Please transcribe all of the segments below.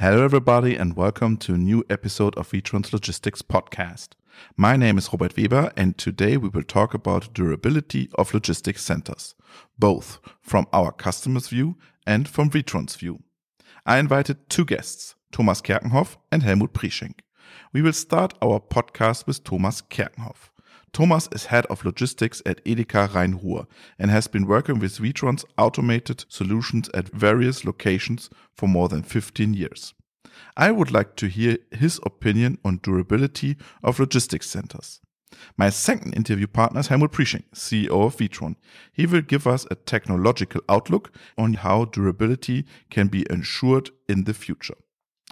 Hello, everybody, and welcome to a new episode of Witron's Logistics Podcast. My name is Robert Weber, and today we will talk about durability of logistics centers, both from our customer's view and from Witron's view. I invited two guests, Thomas Kerkenhoff and Helmut Prieschenk. We will start our podcast with Thomas Kerkenhoff. Thomas is head of logistics at Edeka Rhein-Ruhr and has been working with Witron's automated solutions at various locations for more than 15 years. I would like to hear his opinion on durability of logistics centers. My second interview partner is Helmut Prieschenk, CEO of Vitron. He will give us a technological outlook on how durability can be ensured in the future.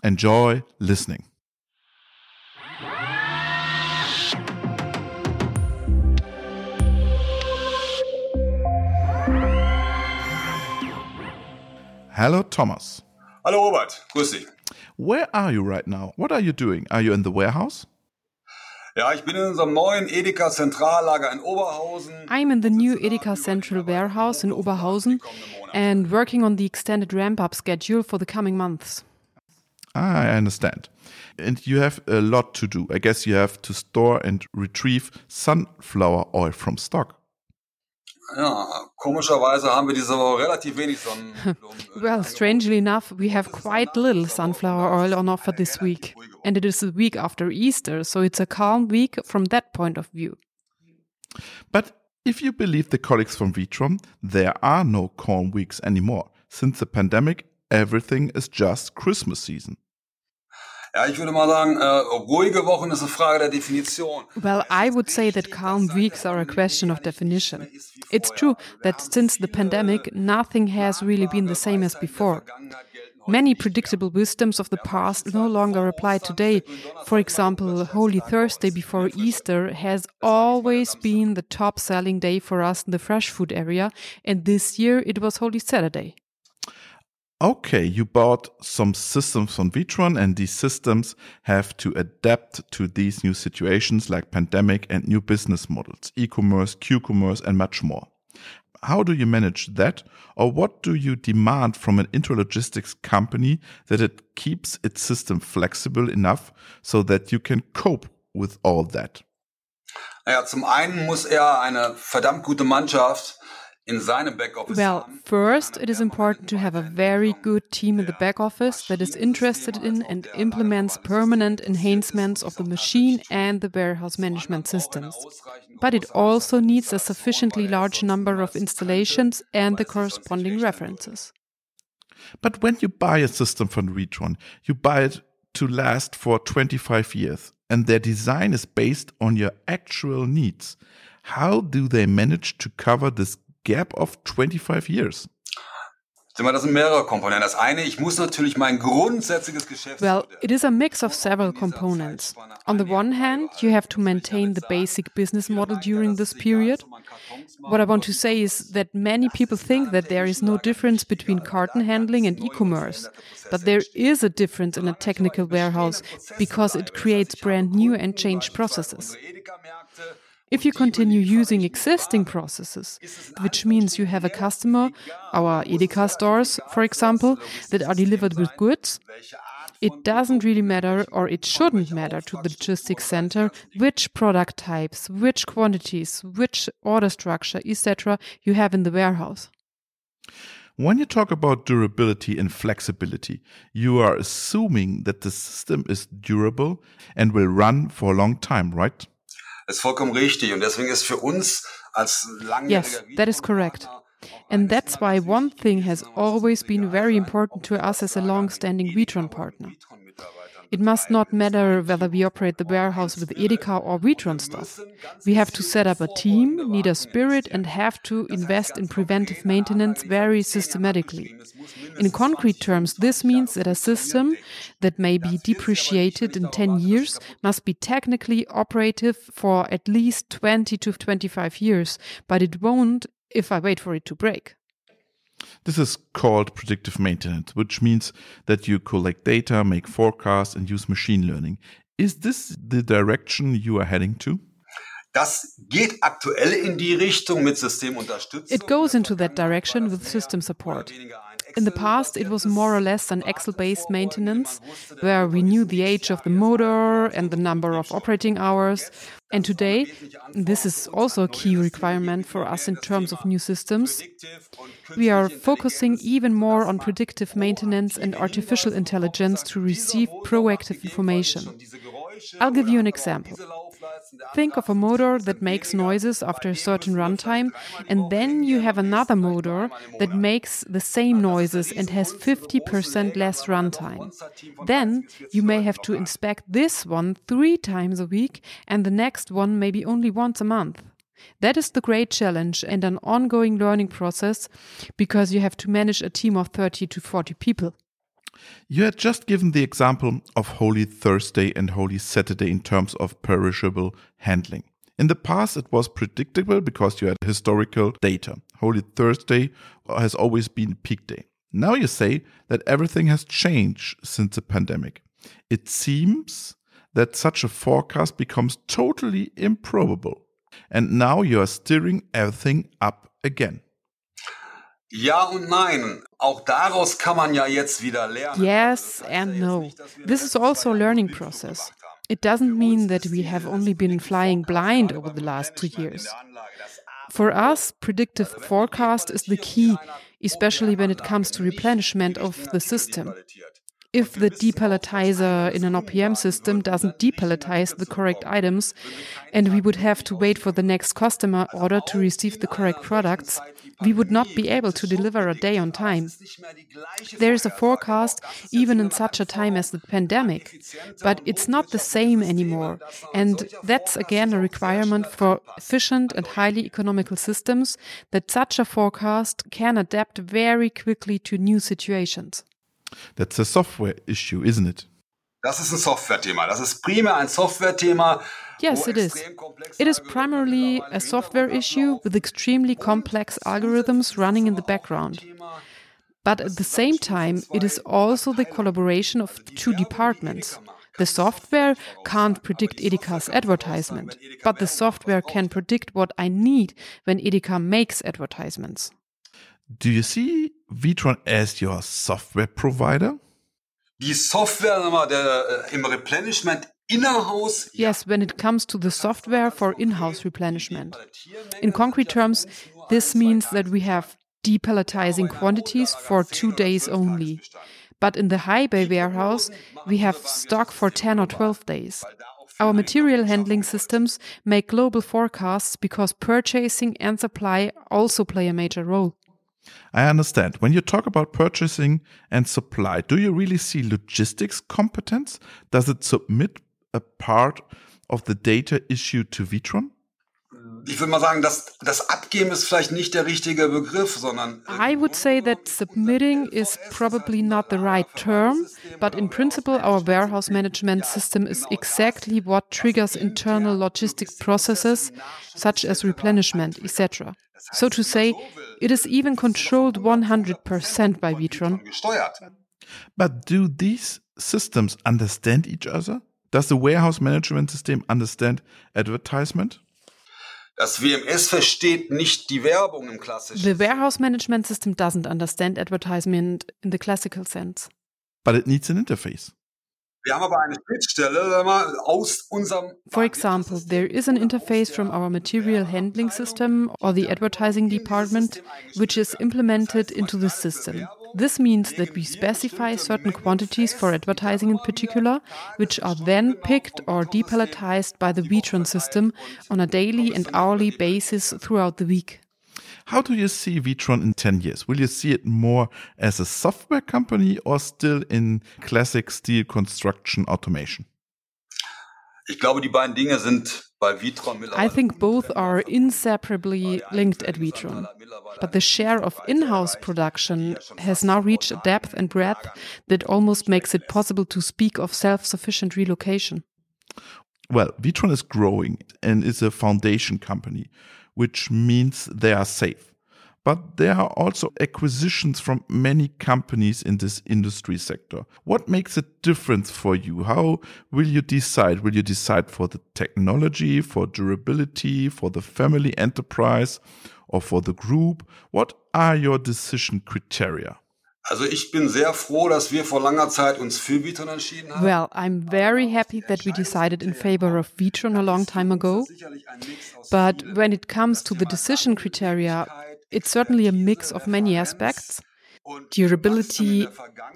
Enjoy listening. Hello, Thomas. Hallo Robert, grüß dich. Where are you right now? What are you doing? Are you in the warehouse? Ja, ich bin in unserem neuen Edeka Zentrallager in Oberhausen. I'm in the new Edeka Central Warehouse in Oberhausen and working on the extended ramp up schedule for the coming months. Ah, I understand. And you have a lot to do. I guess you have to store and retrieve sunflower oil from stock. Ja, komischerweise haben wir diese Woche relativ wenig Sonnenblumen. Well, strangely enough, we have quite little sunflower oil on offer this week. And it is the week after Easter, so it's a calm week from that point of view. But if you believe the colleagues from Witron, there are no calm weeks anymore. Since the pandemic, everything is just Christmas season. Well, I would say that calm weeks are a question of definition. It's true that since the pandemic, nothing has really been the same as before. Many predictable wisdoms of the past no longer apply today. For example, Holy Thursday before Easter has always been the top selling day for us in the fresh food area, and this year it was Holy Saturday. Okay, you bought some systems from Witron, and these systems have to adapt to these new situations like pandemic and new business models, e-commerce, Q-commerce, and much more. How do you manage that? Or what do you demand from an intralogistics company that it keeps its system flexible enough so that you can cope with all that? Naja, zum einen muss er eine verdammt gute Mannschaft Well, first, it is important to have a very good team in the back office that is interested in and implements permanent enhancements of the machine and the warehouse management systems. But it also needs a sufficiently large number of installations and the corresponding references. But when you buy a system from Witron, you buy it to last for 25 years, and their design is based on your actual needs. How do they manage to cover this gap of 25 years? Sieh mal, Das sind mehrere Komponenten. Das eine, ich muss natürlich mein grundsätzliches Geschäft. Well, it is a mix of several components. On the one hand, you have to maintain the basic business model during this period. What I want to say is that many people think that there is no difference between carton handling and e commerce. But there is a difference in a technical warehouse because it creates brand new and changed processes. If you continue using existing processes, which means you have a customer, our Edeka stores, for example, that are delivered with goods, it doesn't really matter or it shouldn't matter to the logistics center which product types, which quantities, which order structure, etc. you have in the warehouse. When you talk about durability and flexibility, you are assuming that the system is durable and will run for a long time, right? Das ist vollkommen richtig. Und deswegen ist für uns als langjähriger Yes, that is correct. And that's why one thing has always been very important to us as a long standing Witron partner. It must not matter whether we operate the warehouse with Edeka or Witron stuff. We have to set up a team, need a spirit, and have to invest in preventive maintenance very systematically. In concrete terms, this means that a system that may be depreciated in 10 years must be technically operative for at least 20 to 25 years, but it won't if I wait for it to break. This is called predictive maintenance, which means that you collect data, make forecasts, and use machine learning. Is this the direction you are heading to? Das geht aktuell in die Richtung mit Systemunterstützung. It goes into that direction with system support. In the past, it was more or less an Excel based maintenance where we knew the age of the motor and the number of operating hours. And today, this is also a key requirement for us in terms of new systems. We are focusing even more on predictive maintenance and artificial intelligence to receive proactive information. I'll give you an example. Think of a motor that makes noises after a certain runtime, and then you have another motor that makes the same noises and has 50% less runtime. Then you may have to inspect this one three times a week and the next one maybe only once a month. That is the great challenge and an ongoing learning process because you have to manage a team of 30 to 40 people. You had just given the example of Holy Thursday and Holy Saturday in terms of perishable handling. In the past, it was predictable because you had historical data. Holy Thursday has always been peak day. Now you say that everything has changed since the pandemic. It seems that such a forecast becomes totally improbable. And now you are steering everything up again. Ja und nein. Auch daraus kann man ja jetzt wieder lernen. Yes and no. This is also a learning process. It doesn't mean that we have only been flying blind over the last two years. For us, predictive forecast is the key, especially when it comes to replenishment of the system. If the depalletizer in an OPM system doesn't depalletize the correct items, and we would have to wait for the next customer order to receive the correct products, we would not be able to deliver a day on time. There is a forecast even in such a time as the pandemic, but it's not the same anymore. And that's again a requirement for efficient and highly economical systems that such a forecast can adapt very quickly to new situations. That's a software issue, isn't it? Das ist ein Software-Thema. Das ist primär ein Software-Thema. Yes, it is. It is primarily a software issue with extremely complex algorithms running in the background. But at the same time, it is also the collaboration of two departments. The software can't predict Edeka's advertisement, but the software can predict what I need when Edeka makes advertisements. Do you see Witron as your software provider? Die Software der, äh, im Replenishment innerhaus. Yes, when it comes to the software for in-house replenishment. In concrete terms, this means that we have depalletizing quantities for two days only. But in the high bay warehouse, we have stock for 10 or 12 days. Our material handling systems make global forecasts because purchasing and supply also play a major role. I understand. When you talk about purchasing and supply, do you really see logistics competence? Does it submit a part of the data issued to Witron? Ich würde mal sagen, das, das Abgeben ist vielleicht nicht der richtige Begriff, sondern. Äh, I would say that submitting is probably not the right term, but in principle, our warehouse management system is exactly what triggers internal logistic processes, such as replenishment, etc. So to say, it is even controlled 100% by Witron. But do these systems understand each other? Does the warehouse management system understand advertisement? Das WMS versteht nicht die Werbung im klassischen. The warehouse management system doesn't understand advertisement in the classical sense. But it needs an interface. For example, there is an interface from our material handling system or the advertising department, which is implemented into the system. This means that we specify certain quantities for advertising in particular, which are then picked or depalletized by the Witron system on a daily and hourly basis throughout the week. How do you see Witron in 10 years? Will you see it more as a software company or still in classic steel construction automation? Ich glaube, die beiden Dinge sind I think both are inseparably linked at Witron. But the share of in-house production has now reached a depth and breadth that almost makes it possible to speak of self-sufficient relocation. Well, Witron is growing and is a foundation company which means they are safe. But there are also acquisitions from many companies in this industry sector. What makes a difference for you? How will you decide? Will you decide for the technology, for durability, for the family enterprise, or for the group? What are your decision criteria? Also ich bin sehr froh, dass wir vor langer Zeit uns für Witron entschieden haben. Well, I'm very happy that we decided in favor of Witron a long time ago. But when it comes to the decision criteria, it's certainly a mix of many aspects. Durability,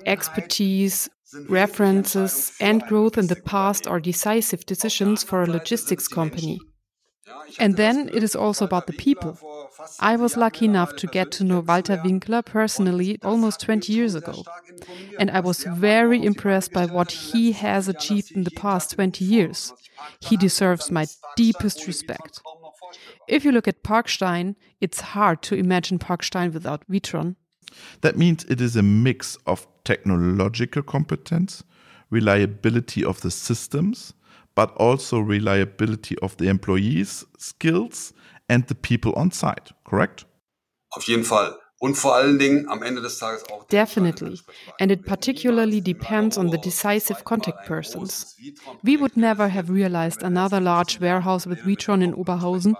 expertise, references, and growth in the past are decisive decisions for a logistics company. And then it is also about the people. I was lucky enough to get to know Walter Winkler personally almost 20 years ago. And I was very impressed by what he has achieved in the past 20 years. He deserves my deepest respect. If you look at Parkstein, it's hard to imagine Parkstein without Witron. That means it is a mix of technological competence, reliability of the systems, but also reliability of the employees' skills and the people on site, correct? Auf jeden Fall. Und vor allen Dingen am Ende des Tages auch. Definitely. And it particularly depends on the decisive contact persons. We would never have realized another large warehouse with Witron in Oberhausen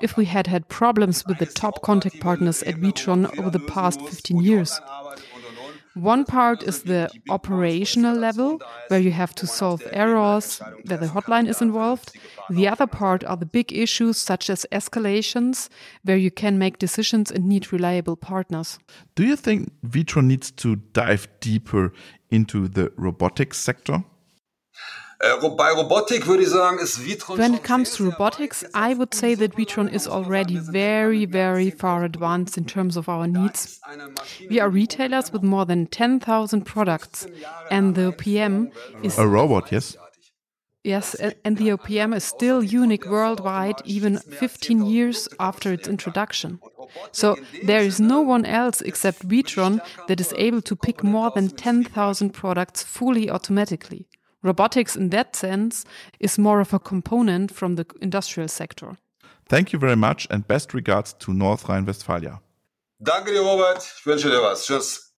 if we had had problems with the top contact partners at Witron over the past 15 years. One part is the operational level, where you have to solve errors, where the hotline is involved. The other part are the big issues, such as escalations, where you can make decisions and need reliable partners. Do you think Witron needs to dive deeper into the robotics sector? When it comes to robotics, I would say that Witron is already very, very far advanced in terms of our needs. We are retailers with more than 10,000 products, and the OPM is A robot, yes? Yes, and the OPM is still unique worldwide, even 15 years after its introduction. So there is no one else except Witron that is able to pick more than 10,000 products fully automatically. Robotics, in that sense, is more of a component from the industrial sector. Thank you very much and best regards to North Rhine-Westphalia. Danke dir, Robert. Ich wünsche dir was. Tschüss.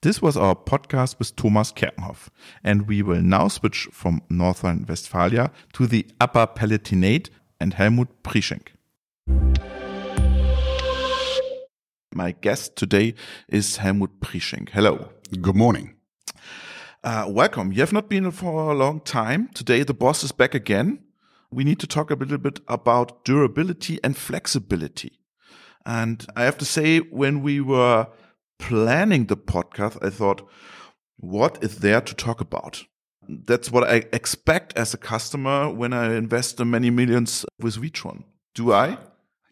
This was our podcast with Thomas Kerkenhoff, and we will now switch from North Rhine-Westphalia to the Upper Palatinate and Helmut Prieschenk. My guest today is Helmut Prieschenk. Hello. Good morning. Uh, welcome. You have not been for a long time. Today, the boss is back again. We need to talk a little bit about durability and flexibility. And I have to say, when we were planning the podcast, I thought, what is there to talk about? That's what I expect as a customer when I invest the many millions with Witron. Do I?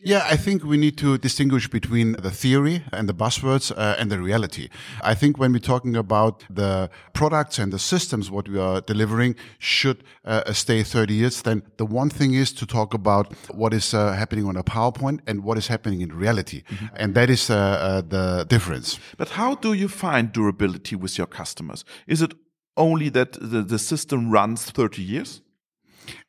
Yeah, I think we need to distinguish between the theory and the buzzwords uh, and the reality. I think when we're talking about the products and the systems, what we are delivering should uh, stay 30 years, then the one thing is to talk about what is uh, happening on a PowerPoint and what is happening in reality. And that is uh, uh, the difference. But how do you find durability with your customers? Is it only that the, the system runs 30 years?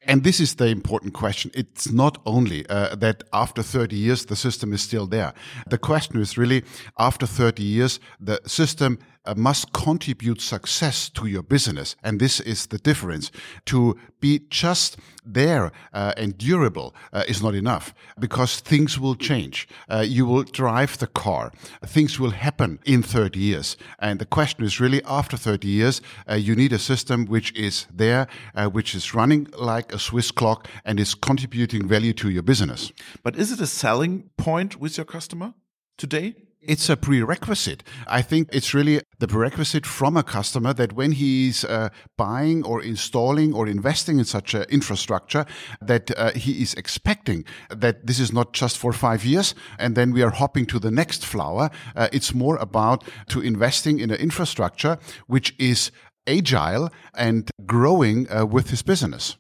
And this is the important question. It's not only uh, that after 30 years the system is still there. The question is really after 30 years the system uh, must contribute success to your business. And this is the difference. To be just there uh, and durable uh, is not enough because things will change. Uh, you will drive the car. Things will happen in 30 years. And the question is really after 30 years, uh, you need a system which is there, uh, which is running like a Swiss clock and is contributing value to your business. But is it a selling point with your customer today? It's a prerequisite. I think it's really the prerequisite from a customer that when he's uh, buying or installing or investing in such an infrastructure, that uh, he is expecting that this is not just for five years and then we are hopping to the next flower. Uh, it's more about to investing in an infrastructure which is agile and growing uh, with his business.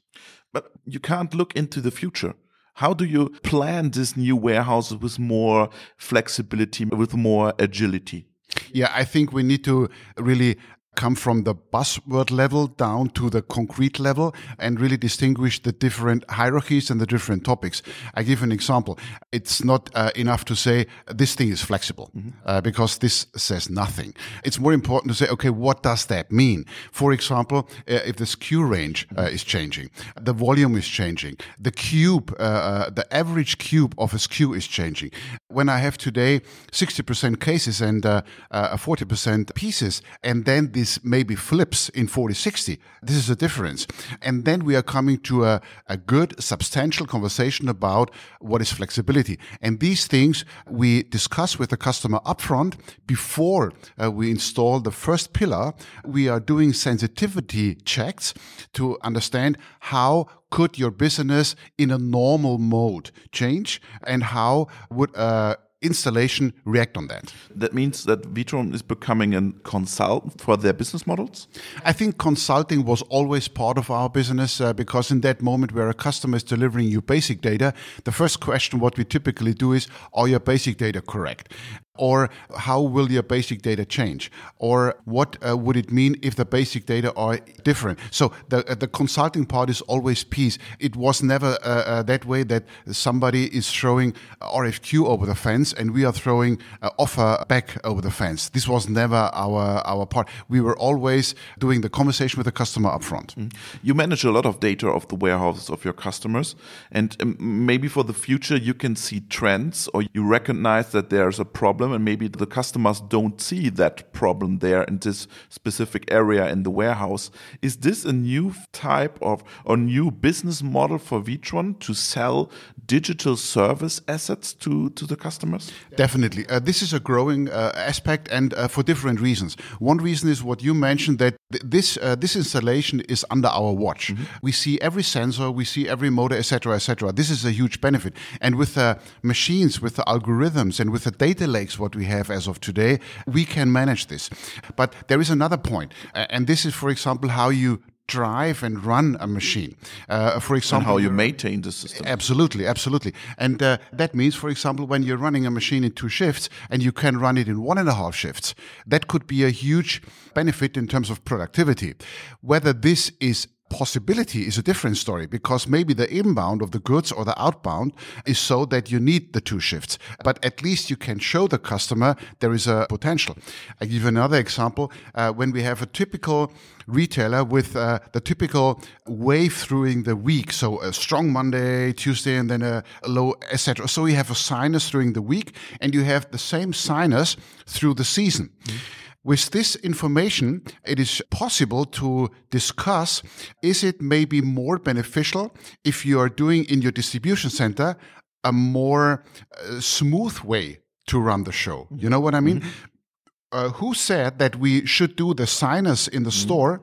But you can't look into the future. How do you plan this new warehouse with more flexibility, with more agility? Yeah, I think we need to really come from the buzzword level down to the concrete level and really distinguish the different hierarchies and the different topics. I give an example. It's not uh, enough to say this thing is flexible mm-hmm. uh, because this says nothing. It's more important to say, okay, what does that mean? For example, uh, if the SKU range uh, is changing, the volume is changing, the cube, uh, uh, the average cube of a SKU is changing. When I have today 60% cases and 40% pieces, and then the is maybe flips in 4060. This is a difference. And then we are coming to a, a good, substantial conversation about what is flexibility. And these things we discuss with the customer upfront before uh, we install the first pillar. We are doing sensitivity checks to understand how could your business in a normal mode change and how would uh, installation react on that. That means that Witron is becoming a consultant for their business models? I think consulting was always part of our business uh, because in that moment where a customer is delivering you basic data, the first question what we typically do is, are your basic data correct? Or how will your basic data change? Or what uh, would it mean if the basic data are different? So the, uh, the consulting part is always peace. It was never uh, uh that way that somebody is throwing RFQ over the fence and we are throwing offer back over the fence. This was never our, our part. We were always doing the conversation with the customer upfront. Mm. You manage a lot of data of the warehouses of your customers. And um, maybe for the future, you can see trends or you recognize that there's a problem problem and maybe the customers don't see that problem there in this specific area in the warehouse. Is this a new type of or new business model for Witron to sell digital service assets to, to the customers? Definitely. Uh, this is a growing uh, aspect and uh, for different reasons. One reason is what you mentioned that th this uh, this installation is under our watch. Mm -hmm. We see every sensor, we see every motor, etc., etc. This is a huge benefit. And with the machines, with the algorithms, and with the data lakes what we have as of today, we can manage this. But there is another point, and this is, for example, how you drive and run a machine. Uh, for example, and how you maintain the system. Absolutely, absolutely. And uh, that means, for example, when you're running a machine in two shifts and you can run it in one and a half shifts, that could be a huge benefit in terms of productivity. Whether this is possibility is a different story because maybe the inbound of the goods or the outbound is so that you need the two shifts. But at least you can show the customer there is a potential. I give another example. Uh, when we have a typical retailer with uh, the typical wave through the week, so a strong Monday, Tuesday, and then a, a low, etc. So you have a sinus during the week, and you have the same sinus through the season. Mm-hmm. With this information, it is possible to discuss is it maybe more beneficial if you are doing in your distribution center a more uh, smooth way to run the show? You know what I mean? Mm -hmm. uh, who said that we should do the sinus in the mm -hmm. store?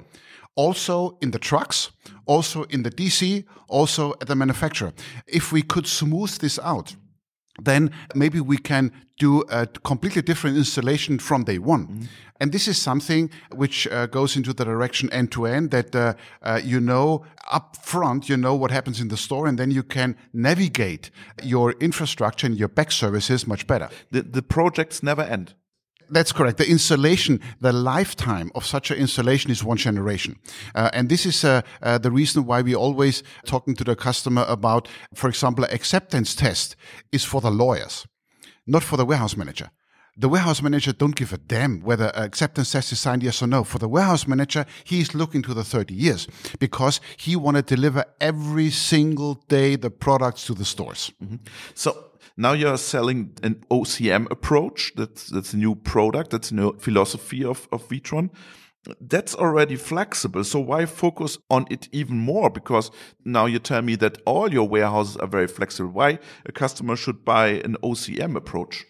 Also in the trucks, also in the DC, also at the manufacturer. If we could smooth this out, then maybe we can do a completely different installation from day one. Mm. And this is something which uh, goes into the direction end to end that uh, uh, you know up front, you know what happens in the store, and then you can navigate your infrastructure and your back services much better. The, the projects never end. That's correct. The installation, the lifetime of such an installation is one generation. Uh, and this is uh, uh, the reason why we always talking to the customer about, for example, acceptance test is for the lawyers, not for the warehouse manager. The warehouse manager don't give a damn whether acceptance test is signed yes or no. For the warehouse manager, he's looking to the 30 years because he want to deliver every single day the products to the stores. Mm -hmm. So now you're selling an OCM approach. That's that's a new product. That's a new philosophy of of Witron. That's already flexible. So why focus on it even more? Because now you tell me that all your warehouses are very flexible. Why a customer should buy an OCM approach?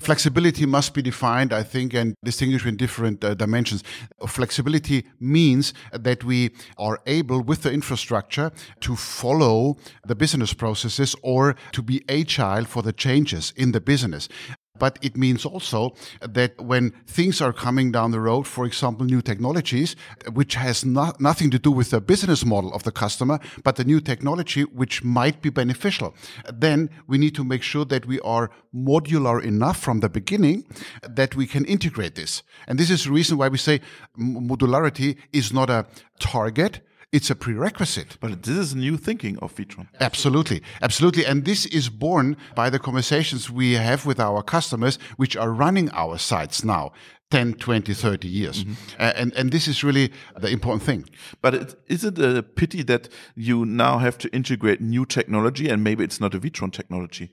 Flexibility must be defined, I think, and distinguished in different uh, dimensions. Flexibility means that we are able, with the infrastructure, to follow the business processes or to be agile for the changes in the business but it means also that when things are coming down the road, for example, new technologies, which has not, nothing to do with the business model of the customer, but the new technology which might be beneficial, then we need to make sure that we are modular enough from the beginning that we can integrate this. And this is the reason why we say modularity is not a target, it's a prerequisite. But this is a new thinking of Witron. Absolutely. Absolutely. And this is born by the conversations we have with our customers, which are running our sites now. 10, 20, 30 years. Mm -hmm. uh, and, and this is really the important thing. But it, is it a pity that you now have to integrate new technology and maybe it's not a Witron technology?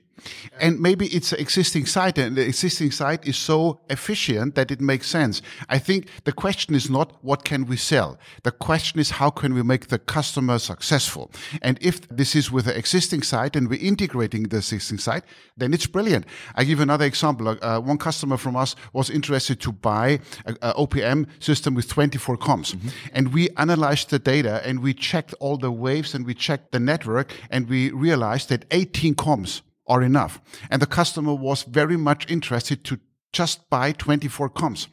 And maybe it's an existing site and the existing site is so efficient that it makes sense. I think the question is not what can we sell? The question is how can we make the customer successful? And if this is with the existing site and we're integrating the existing site, then it's brilliant. I give another example. Uh, one customer from us was interested to buy a, a OPM system with 24 COMs. Mm -hmm. And we analyzed the data and we checked all the waves and we checked the network and we realized that 18 COMs are enough. And the customer was very much interested to just buy 24 COMs.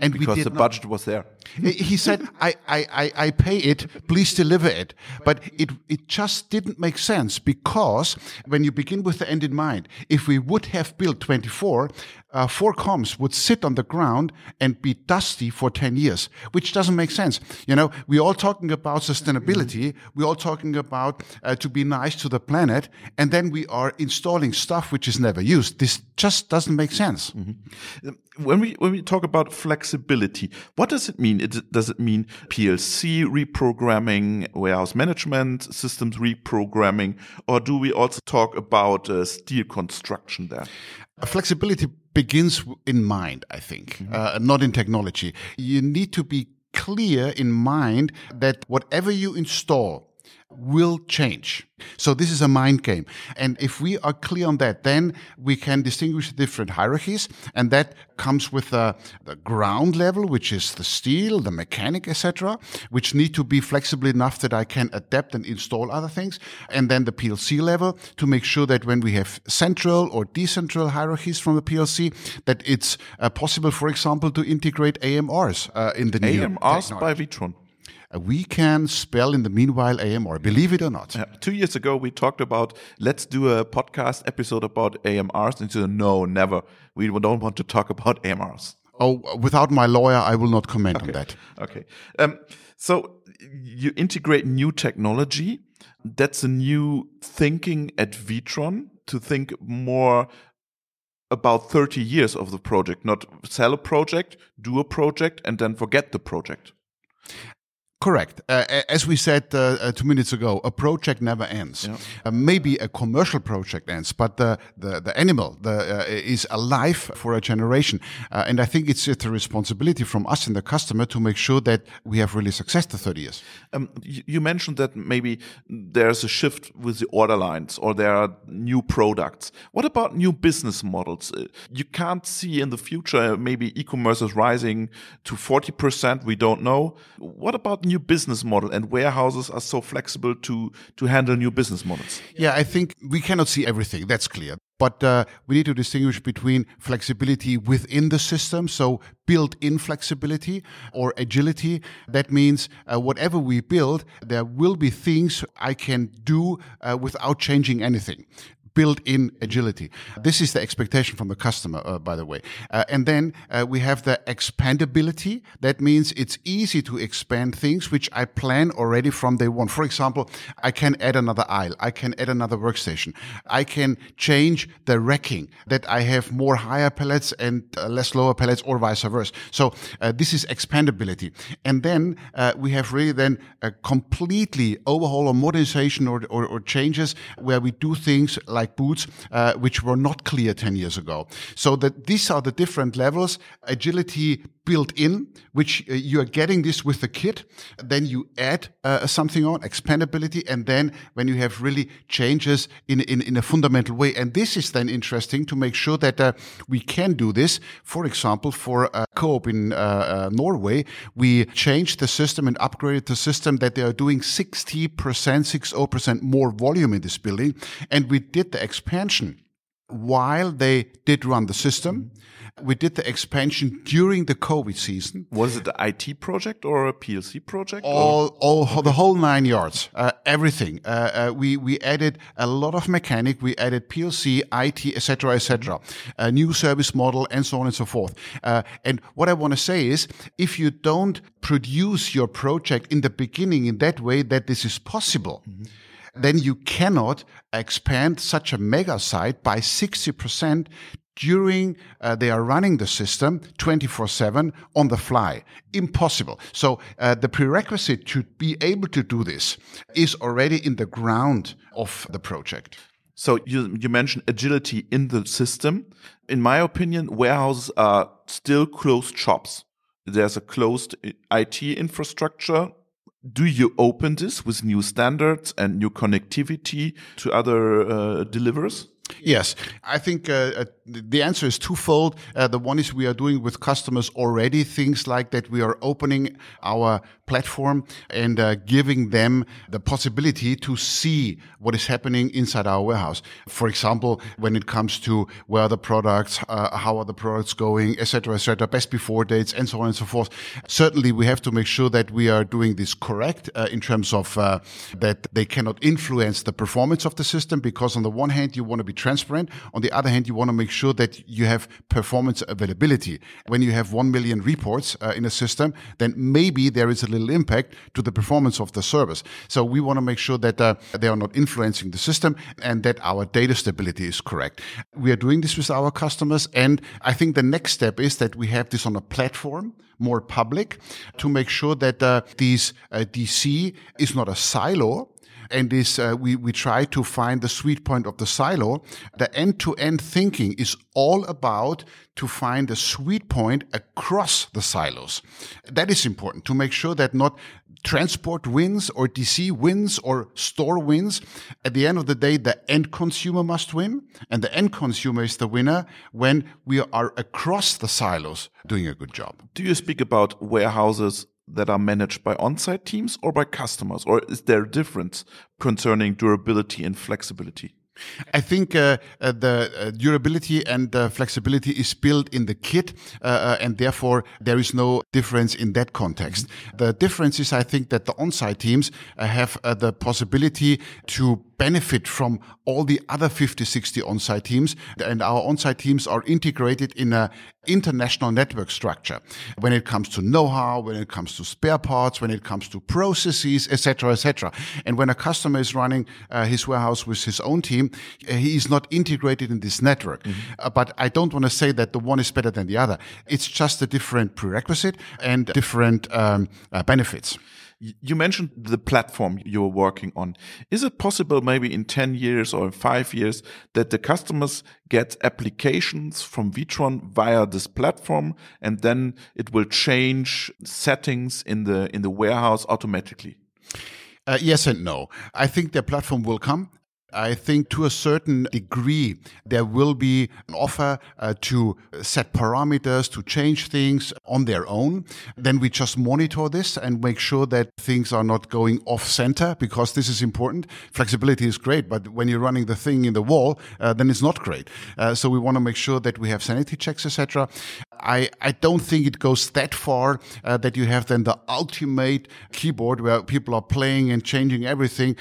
And because the not. budget was there. he said, I, I, I pay it, please deliver it. But it, it just didn't make sense because when you begin with the end in mind, if we would have built 24, uh, four COMs would sit on the ground and be dusty for 10 years, which doesn't make sense. You know, we're all talking about sustainability. We're all talking about uh, to be nice to the planet. And then we are installing stuff which is never used. This just doesn't make sense. Mm -hmm. When we, when we talk about flexibility, what does it mean? It, does it mean PLC reprogramming, warehouse management systems reprogramming, or do we also talk about uh, steel construction there? Flexibility begins in mind, I think, mm -hmm. uh, not in technology. You need to be clear in mind that whatever you install will change. So this is a mind game. And if we are clear on that, then we can distinguish different hierarchies. And that comes with the, the ground level, which is the steel, the mechanic, etc., which need to be flexible enough that I can adapt and install other things. And then the PLC level to make sure that when we have central or decentral hierarchies from the PLC, that it's uh, possible, for example, to integrate AMRs uh, in the AMRs new AMRs by Witron we can spell in the meanwhile AMR, believe it or not. Yeah. Two years ago, we talked about let's do a podcast episode about AMRs. And you said, no, never. We don't want to talk about AMRs. Oh, without my lawyer, I will not comment okay. on that. Okay. Um, so you integrate new technology. That's a new thinking at Witron to think more about 30 years of the project, not sell a project, do a project, and then forget the project. Correct. Uh, as we said uh, uh, two minutes ago, a project never ends. Yeah. Uh, maybe a commercial project ends, but the the, the animal the, uh, is alive for a generation. Uh, and I think it's, it's a responsibility from us and the customer to make sure that we have really success the 30 years. Um, you mentioned that maybe there's a shift with the order lines or there are new products. What about new business models? You can't see in the future maybe e-commerce is rising to 40%. We don't know. What about new business model and warehouses are so flexible to to handle new business models. Yeah i think we cannot see everything that's clear. But uh, we need to distinguish between flexibility within the system, so built in flexibility or agility. That means uh, whatever we build, there will be things I can do uh, without changing anything built-in agility. This is the expectation from the customer, uh, by the way. Uh, and then uh, we have the expandability. That means it's easy to expand things which I plan already from day one. For example, I can add another aisle. I can add another workstation. I can change the racking that I have more higher pallets and uh, less lower pallets or vice versa. So uh, this is expandability. And then uh, we have really then a completely overhaul or modernization or, or, or changes where we do things like like boots, uh, which were not clear 10 years ago. So that these are the different levels. Agility built in, which uh, you are getting this with the kit. Then you add uh, something on expandability. And then when you have really changes in, in, in a fundamental way. And this is then interesting to make sure that uh, we can do this. For example, for uh, Coop in uh, uh, Norway, we changed the system and upgraded the system that they are doing 60%, 60% more volume in this building. And we did the expansion while they did run the system. We did the expansion during the COVID season. Was it an IT project or a PLC project? All, all, the whole nine yards, uh, everything. Uh, uh, we we added a lot of mechanic. We added PLC, IT, etc., etc. A new service model, and so on and so forth. Uh, and what I want to say is, if you don't produce your project in the beginning in that way that this is possible. Mm -hmm then you cannot expand such a mega site by 60% during uh, they are running the system 24 7 on the fly. Impossible. So uh, the prerequisite to be able to do this is already in the ground of the project. So you, you mentioned agility in the system. In my opinion warehouses are still closed shops. There's a closed it infrastructure do you open this with new standards and new connectivity to other uh, deliverers? Yes, I think uh, the answer is twofold. Uh, the one is we are doing with customers already things like that. We are opening our platform and uh, giving them the possibility to see what is happening inside our warehouse. For example, when it comes to where are the products, uh, how are the products going, etc., etc., best before dates, and so on and so forth. Certainly, we have to make sure that we are doing this correct uh, in terms of uh, that they cannot influence the performance of the system. Because on the one hand, you want to be transparent. On the other hand, you want to make sure that you have performance availability. When you have 1 million reports uh, in a system, then maybe there is a little impact to the performance of the service. So we want to make sure that uh, they are not influencing the system and that our data stability is correct. We are doing this with our customers. And I think the next step is that we have this on a platform more public to make sure that uh, these uh, DC is not a silo and this uh, we we try to find the sweet point of the silo. The end to end thinking is all about to find a sweet point across the silos. That is important to make sure that not transport wins or DC wins or store wins. At the end of the day, the end consumer must win, and the end consumer is the winner when we are across the silos doing a good job. Do you speak about warehouses that are managed by on-site teams or by customers, or is there a difference concerning durability and flexibility? I think uh, uh, the uh, durability and flexibility is built in the kit, uh, uh, and therefore there is no difference in that context. The difference is, I think, that the on-site teams uh, have the possibility to benefit from all the other 50, 60 on-site teams. And our on-site teams are integrated in a international network structure when it comes to know-how, when it comes to spare parts, when it comes to processes, etc., etc. And when a customer is running uh, his warehouse with his own team, uh, he is not integrated in this network. Mm -hmm. uh, but I don't want to say that the one is better than the other. It's just a different prerequisite and different um, uh, benefits. You mentioned the platform you're working on. Is it possible maybe in 10 years or in five years that the customers get applications from Witron via this platform and then it will change settings in the, in the warehouse automatically? Uh, yes and no. I think the platform will come. I think to a certain degree, there will be an offer uh, to set parameters, to change things on their own. Then we just monitor this and make sure that things are not going off center because this is important. Flexibility is great, but when you're running the thing in the wall, uh, then it's not great. Uh, so we want to make sure that we have sanity checks, etc. I, I don't think it goes that far uh, that you have then the ultimate keyboard where people are playing and changing everything.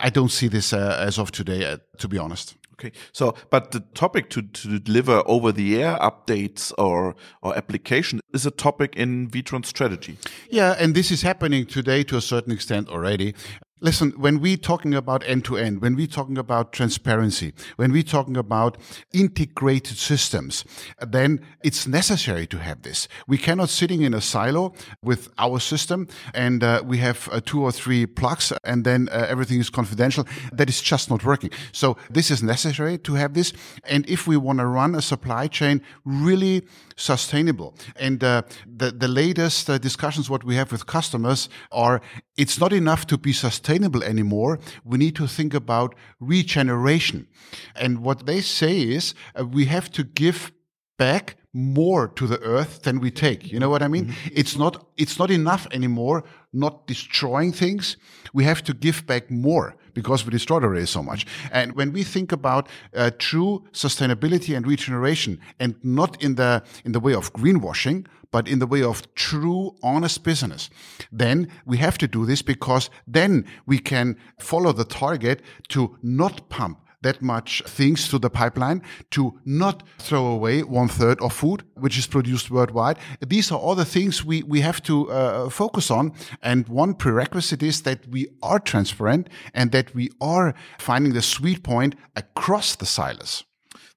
I don't see this uh, as of today, uh, to be honest. Okay, so but the topic to, to deliver over the air updates or or application is a topic in Witron strategy. Yeah, and this is happening today to a certain extent already. Listen, when we're talking about end to end, when we're talking about transparency, when we're talking about integrated systems, then it's necessary to have this. We cannot sitting in a silo with our system and uh, we have uh, two or three plugs and then uh, everything is confidential. That is just not working. So this is necessary to have this. And if we want to run a supply chain really sustainable and uh, the, the latest uh, discussions, what we have with customers are it's not enough to be sustainable sustainable anymore. We need to think about regeneration. And what they say is uh, we have to give back more to the earth than we take. You know what I mean? Mm-hmm. It's not it's not enough anymore not destroying things. We have to give back more because we destroyed already so much. And when we think about uh, true sustainability and regeneration, and not in the in the way of greenwashing, but in the way of true, honest business, then we have to do this because then we can follow the target to not pump that much things to the pipeline to not throw away one third of food which is produced worldwide. These are all the things we, we have to uh, focus on. And one prerequisite is that we are transparent and that we are finding the sweet point across the silos.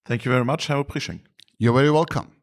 Thank you very much, Helmut Prieschenk. You're very welcome.